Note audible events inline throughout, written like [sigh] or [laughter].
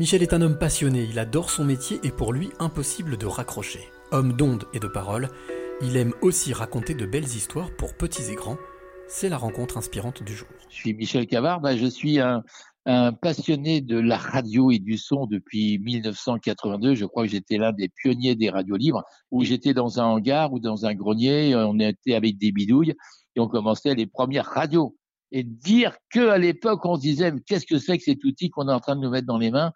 Michel est un homme passionné, il adore son métier et pour lui impossible de raccrocher. Homme d'onde et de parole, il aime aussi raconter de belles histoires pour petits et grands. C'est la rencontre inspirante du jour. Je suis Michel Cavard, bah, je suis un, passionné de la radio et du son depuis 1982. Je crois que j'étais l'un des pionniers des radios libres, où j'étais dans un hangar ou dans un grenier, on était avec des bidouilles et on commençait les premières radios et dire que à l'époque on se disait qu'est-ce que c'est que cet outil qu'on est en train de nous mettre dans les mains?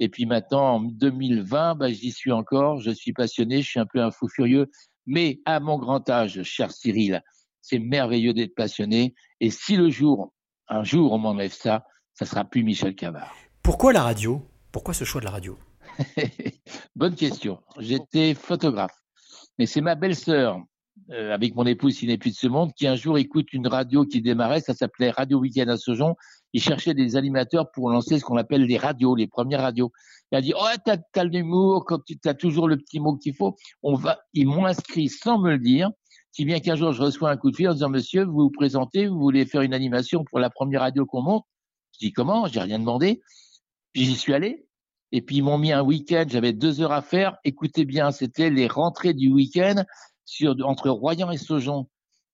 Et puis maintenant en 2020 bah, j'y suis encore je suis passionné je suis un peu un fou furieux. Mais à mon grand âge cher Cyril c'est merveilleux d'être passionné. Et si le jour un jour on m'enlève ça ça sera plus Michel Cavard. Pourquoi la radio? Pourquoi ce choix de la radio? [laughs] Bonne question. J'étais photographe. Mais c'est ma belle-sœur euh, avec mon épouse n'est plus de ce monde, qui un jour écoute une radio qui démarrait, ça s'appelait Radio Weekend à Sojon. Il cherchait des animateurs pour lancer ce qu'on appelle les radios, les premières radios. Il a dit, oh, t'as, as l'humour, quand tu toujours le petit mot qu'il faut. On va, ils m'ont inscrit sans me le dire. Si bien qu'un jour, je reçois un coup de fil en disant, monsieur, vous vous présentez, vous voulez faire une animation pour la première radio qu'on monte? Je dis, comment? J'ai rien demandé. Puis j'y suis allé. Et puis ils m'ont mis un week-end, j'avais deux heures à faire. Écoutez bien, c'était les rentrées du week-end entre Royan et Saujon.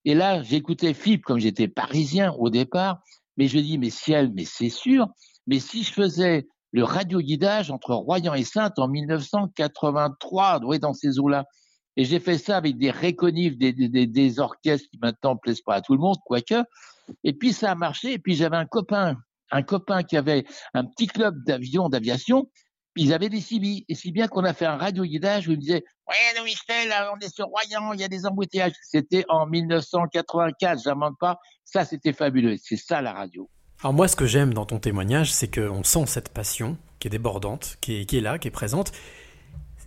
Et là, j'écoutais FIP comme j'étais parisien au départ, mais je dis, mais ciel, mais c'est sûr, mais si je faisais le radio-guidage entre Royan et Sainte en 1983, ouais, dans ces eaux-là, et j'ai fait ça avec des réconifs, des, des, des, orchestres qui maintenant plaisent pas à tout le monde, quoique. Et puis ça a marché. Et puis j'avais un copain, un copain qui avait un petit club d'avion, d'aviation, ils avaient des CB. Et si bien qu'on a fait un radio-guidage où ils me disaient Ouais, Michel, on est sur Royan, il y a des embouteillages. C'était en 1984, j'invente pas. Ça, c'était fabuleux. C'est ça la radio. Alors, moi, ce que j'aime dans ton témoignage, c'est qu'on sent cette passion qui est débordante, qui est, qui est là, qui est présente.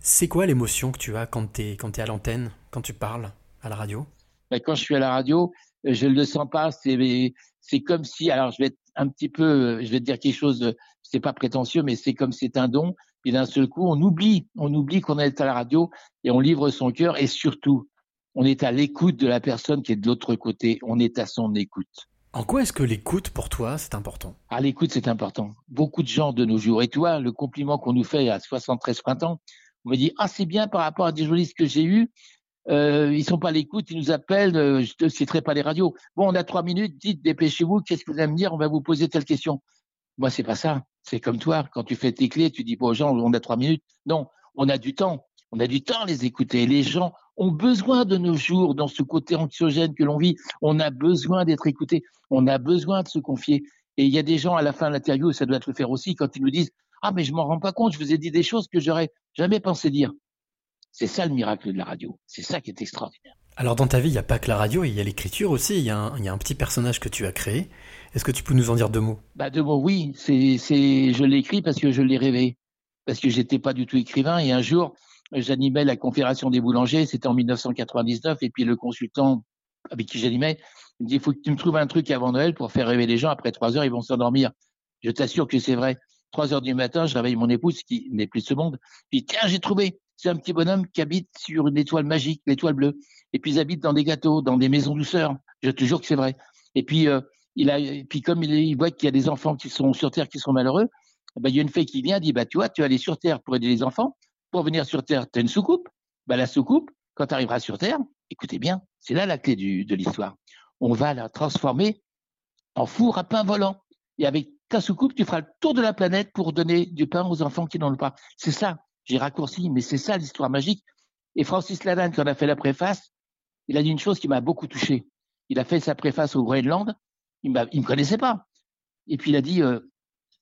C'est quoi l'émotion que tu as quand tu es, quand es à l'antenne, quand tu parles à la radio? Ben, Quand je suis à la radio, je ne le sens pas. C'est comme si, alors je vais être un petit peu, je vais te dire quelque chose c'est pas prétentieux, mais c'est comme c'est un don. Et d'un seul coup, on oublie, on oublie qu'on est à la radio et on livre son cœur et surtout, on est à l'écoute de la personne qui est de l'autre côté. On est à son écoute. En quoi est-ce que l'écoute pour toi c'est important? Ah, l'écoute c'est important. Beaucoup de gens de nos jours. Et toi, le compliment qu'on nous fait à 73 printemps, on me dit ah c'est bien par rapport à des journalistes que j'ai eus. Euh, ils sont pas à l'écoute, ils nous appellent, euh, je ne citerai pas les radios. Bon, on a trois minutes, dites, dépêchez-vous, qu'est-ce que vous allez me dire? On va vous poser telle question. Moi, c'est pas ça. C'est comme toi, quand tu fais tes clés, tu dis pas aux gens, on a trois minutes. Non, on a du temps. On a du temps à les écouter. Les gens ont besoin de nos jours, dans ce côté anxiogène que l'on vit. On a besoin d'être écouté. On a besoin de se confier. Et il y a des gens à la fin de l'interview, ça doit te le faire aussi, quand ils nous disent Ah, mais je m'en rends pas compte, je vous ai dit des choses que j'aurais jamais pensé dire. C'est ça le miracle de la radio. C'est ça qui est extraordinaire. Alors dans ta vie, il n'y a pas que la radio, il y a l'écriture aussi, il y, a un, petit personnage que tu as créé. Est-ce que tu peux nous en dire deux mots? Bah, Deux mots, oui. C'est, c'est, je l'ai écrit parce que je l'ai rêvé. Parce que j'étais pas du tout écrivain. Et un jour, j'animais la Confédération des boulangers, c'était en 1999, et puis le consultant avec qui j'animais, il me dit, il faut que tu me trouves un truc avant Noël pour faire rêver les gens. Après trois heures, ils vont s'endormir. Je t'assure que c'est vrai. Trois heures du matin, je réveille mon épouse qui n'est plus de ce monde. Puis tiens, j'ai trouvé c'est un petit bonhomme qui habite sur une étoile magique, l'étoile bleue. Et puis ils habitent dans des gâteaux, dans des maisons douceurs. Je te jure que c'est vrai. Et puis euh, il a, et puis comme il, voit qu'il y a des enfants qui sont sur Terre qui sont malheureux, eh ben, il y a une fée qui vient, dit bah tu vois, tu vas aller sur Terre pour aider les enfants. Pour venir sur Terre, tu as une soucoupe. Bah la soucoupe, quand tu arriveras sur Terre, écoutez bien, c'est là la clé de l'histoire. On va la transformer en four à pain volant. Et avec ta soucoupe, tu feras le tour de la planète pour donner du pain aux enfants qui n'en ont pas. C'est ça j'ai raccourci, mais c'est ça l'histoire magique. Et Francis Lalanne, quand on a fait la préface, il a dit une chose qui m'a beaucoup touché. Il a fait sa préface au Groenland, il ne me connaissait pas. Et puis il a dit, euh,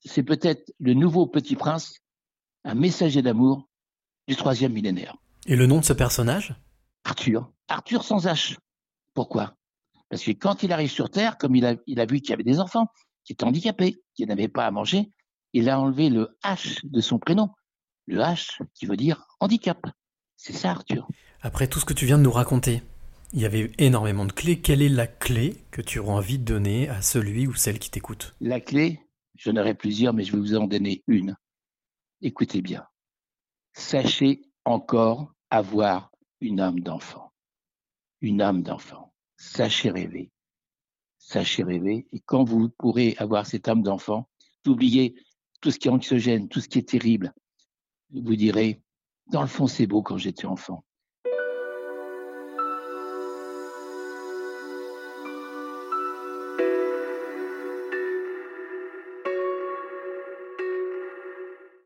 c'est peut-être le nouveau petit prince, un messager d'amour du troisième millénaire. Et le nom de ce personnage? Arthur. Arthur sans H. Pourquoi? Parce que quand il arrive sur Terre, comme il a, il a vu qu'il y avait des enfants qui étaient handicapés, qui n'avaient pas à manger, il a enlevé le H de son prénom le H qui veut dire handicap. C'est ça, Arthur. Après tout ce que tu viens de nous raconter, il y avait énormément de clés. Quelle est la clé que tu auras envie de donner à celui ou celle qui t'écoute? La clé, j'en aurai plusieurs, mais je vais vous en donner une. Écoutez bien. Sachez encore avoir une âme d'enfant. Une âme d'enfant. Sachez rêver. Sachez rêver. Et quand vous pourrez avoir cette âme d'enfant, oubliez tout ce qui est anxiogène, tout ce qui est terrible, vous direz, dans le fond, c'est beau quand j'étais enfant.